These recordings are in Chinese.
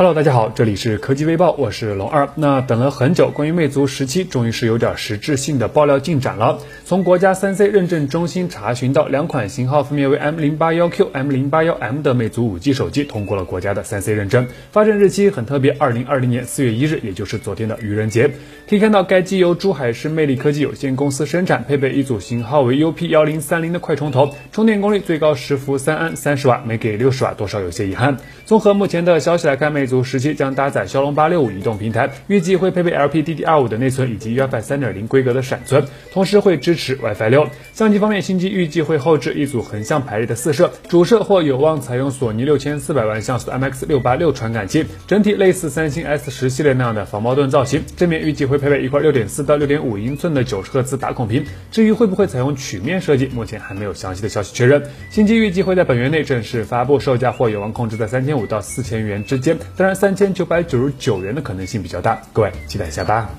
Hello，大家好，这里是科技微报，我是龙二。那等了很久，关于魅族十七，终于是有点实质性的爆料进展了。从国家三 C 认证中心查询到，两款型号分别为 M 零八幺 Q、M 零八幺 M 的魅族五 G 手机通过了国家的三 C 认证，发证日期很特别，二零二零年四月一日，也就是昨天的愚人节。可以看到，该机由珠海市魅力科技有限公司生产，配备一组型号为 UP 幺零三零的快充头，充电功率最高十伏三安，三十瓦，没给六十瓦，多少有些遗憾。综合目前的消息来看，魅族十七将搭载骁龙八六五移动平台，预计会配备 LPDDR5 的内存以及 UFS 三点零规格的闪存，同时会支持 WiFi 六。相机方面，新机预计会后置一组横向排列的四摄，主摄或有望采用索尼六千四百万像素 MX 六八六传感器，整体类似三星 S 十系列那样的防爆盾造型。正面预计会配备一块六点四到六点五英寸的九十赫兹打孔屏。至于会不会采用曲面设计，目前还没有详细的消息确认。新机预计会在本月内正式发布，售价或有望控制在三千五到四千元之间。当然，三千九百九十九元的可能性比较大，各位期待一下吧。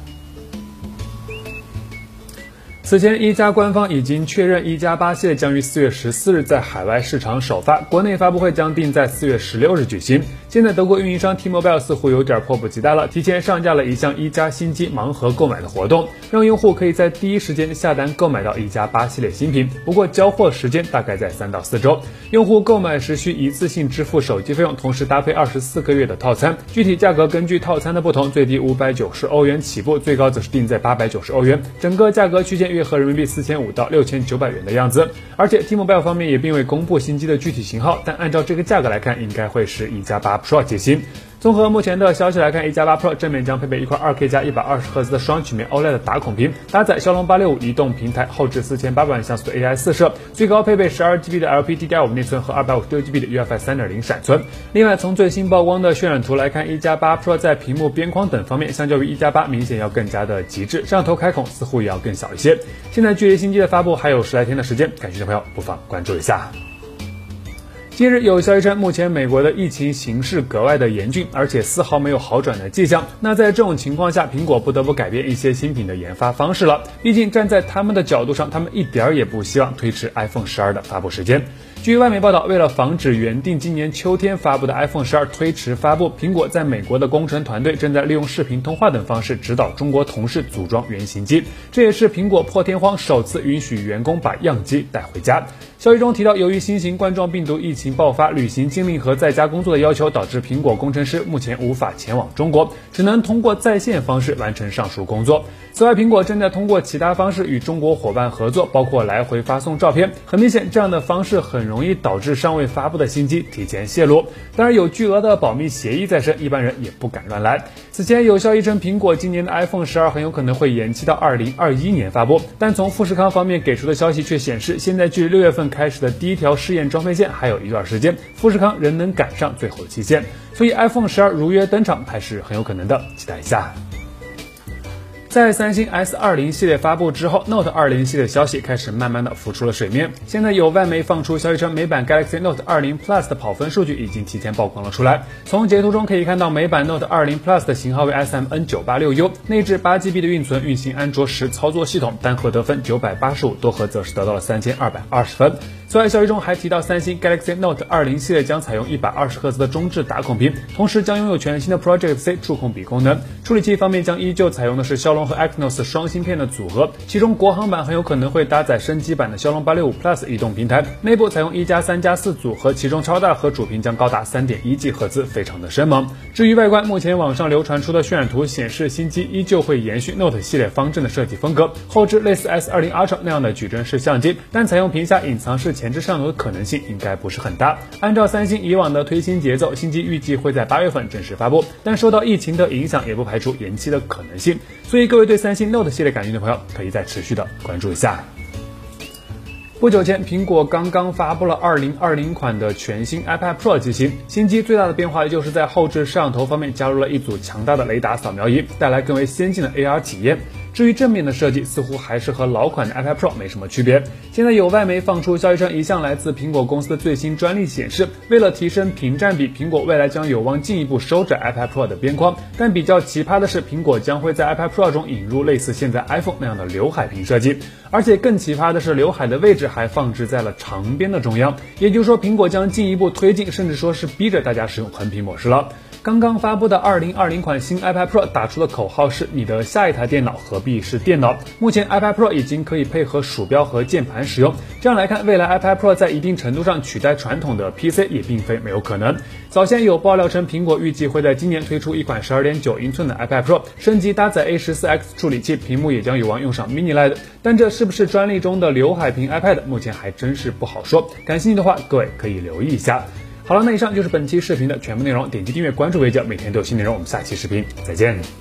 此前，一加官方已经确认一加八系列将于四月十四日在海外市场首发，国内发布会将定在四月十六日举行。现在，德国运营商 T-Mobile 似乎有点迫不及待了，提前上架了一项一加新机盲盒购买的活动，让用户可以在第一时间下单购买到一加八系列新品。不过，交货时间大概在三到四周，用户购买时需一次性支付手机费用，同时搭配二十四个月的套餐。具体价格根据套餐的不同，最低五百九十欧元起步，最高则是定在八百九十欧元，整个价格区间约合人民币四千五到六千九百元的样子。而且，T-Mobile 方面也并未公布新机的具体型号，但按照这个价格来看，应该会是一加八 Pro 机型。综合目前的消息来看，一加八 Pro 正面将配备一块 2K 加一百二十赫兹的双曲面 OLED 打孔屏，搭载骁龙八六五移动平台，后置四千八百万像素的 AI 四摄，最高配备十二 GB 的 LPDDR5 内存和二百五十六 GB 的 UFS 三点零闪存。另外，从最新曝光的渲染图来看，一加八 Pro 在屏幕边框等方面，相较于一加八明显要更加的极致，摄像头开孔似乎也要更小一些。现在距离新机的发布还有十来天的时间，感兴趣的朋友不妨关注一下。近日有消息称，目前美国的疫情形势格外的严峻，而且丝毫没有好转的迹象。那在这种情况下，苹果不得不改变一些新品的研发方式了。毕竟站在他们的角度上，他们一点儿也不希望推迟 iPhone 十二的发布时间。据外媒报道，为了防止原定今年秋天发布的 iPhone 十二推迟发布，苹果在美国的工程团队正在利用视频通话等方式指导中国同事组装原型机。这也是苹果破天荒首次允许员工把样机带回家。消息中提到，由于新型冠状病毒疫情爆发，旅行禁令和在家工作的要求，导致苹果工程师目前无法前往中国，只能通过在线方式完成上述工作。此外，苹果正在通过其他方式与中国伙伴合作，包括来回发送照片。很明显，这样的方式很容易导致尚未发布的新机提前泄露。当然，有巨额的保密协议在身，一般人也不敢乱来。此前有消息称，苹果今年的 iPhone 十二很有可能会延期到二零二一年发布，但从富士康方面给出的消息却显示，现在距六月份开始的第一条试验装配线还有一段时间，富士康仍能赶上最后的期限，所以 iPhone 十二如约登场还是很有可能的，期待一下。在三星 S 二零系列发布之后，Note 二零系列消息开始慢慢的浮出了水面。现在有外媒放出消息称，美版 Galaxy Note 二零 Plus 的跑分数据已经提前曝光了出来。从截图中可以看到，美版 Note 二零 Plus 的型号为 SMN 九八六 U，内置八 GB 的运存，运行安卓十操作系统，单核得分九百八十五，多核则是得到了三千二百二十分。此外，消息中还提到，三星 Galaxy Note 二零系列将采用一百二十赫兹的中置打孔屏，同时将拥有全新的 Project C 触控笔功能。处理器方面将依旧采用的是骁龙和 Exynos 双芯片的组合，其中国行版很有可能会搭载升级版的骁龙八六五 Plus 移动平台，内部采用一加三加四组合，其中超大核主屏将高达三点一 G 赫兹，非常的生猛。至于外观，目前网上流传出的渲染图显示，新机依旧会延续 Note 系列方正的设计风格，后置类似 S 二零 Ultra 那样的矩阵式相机，但采用屏下隐藏式前置摄像头的可能性应该不是很大。按照三星以往的推新节奏，新机预计会在八月份正式发布，但受到疫情的影响，也不排除延期的可能性。所以各位对三星 Note 系列感兴趣的朋友，可以再持续的关注一下。不久前，苹果刚刚发布了2020款的全新 iPad Pro 机型。新机最大的变化，就是在后置摄像头方面加入了一组强大的雷达扫描仪，带来更为先进的 AR 体验。至于正面的设计，似乎还是和老款的 iPad Pro 没什么区别。现在有外媒放出消息称，一项来自苹果公司的最新专利显示，为了提升屏占比，苹果未来将有望进一步收窄 iPad Pro 的边框。但比较奇葩的是，苹果将会在 iPad Pro 中引入类似现在 iPhone 那样的刘海屏设计，而且更奇葩的是，刘海的位置还放置在了长边的中央。也就是说，苹果将进一步推进，甚至说是逼着大家使用横屏模式了。刚刚发布的2020款新 iPad Pro 打出的口号是“你的下一台电脑何必是电脑”。目前 iPad Pro 已经可以配合鼠标和键盘使用，这样来看，未来 iPad Pro 在一定程度上取代传统的 PC 也并非没有可能。早先有爆料称，苹果预计会在今年推出一款12.9英寸的 iPad Pro，升级搭载 A14X 处理器，屏幕也将有望用上 Mini LED。但这是不是专利中的刘海屏 iPad，目前还真是不好说。感兴趣的话，各位可以留意一下。好了，那以上就是本期视频的全部内容，点击订阅关注为叫，每天都有新内容。我们下期视频再见。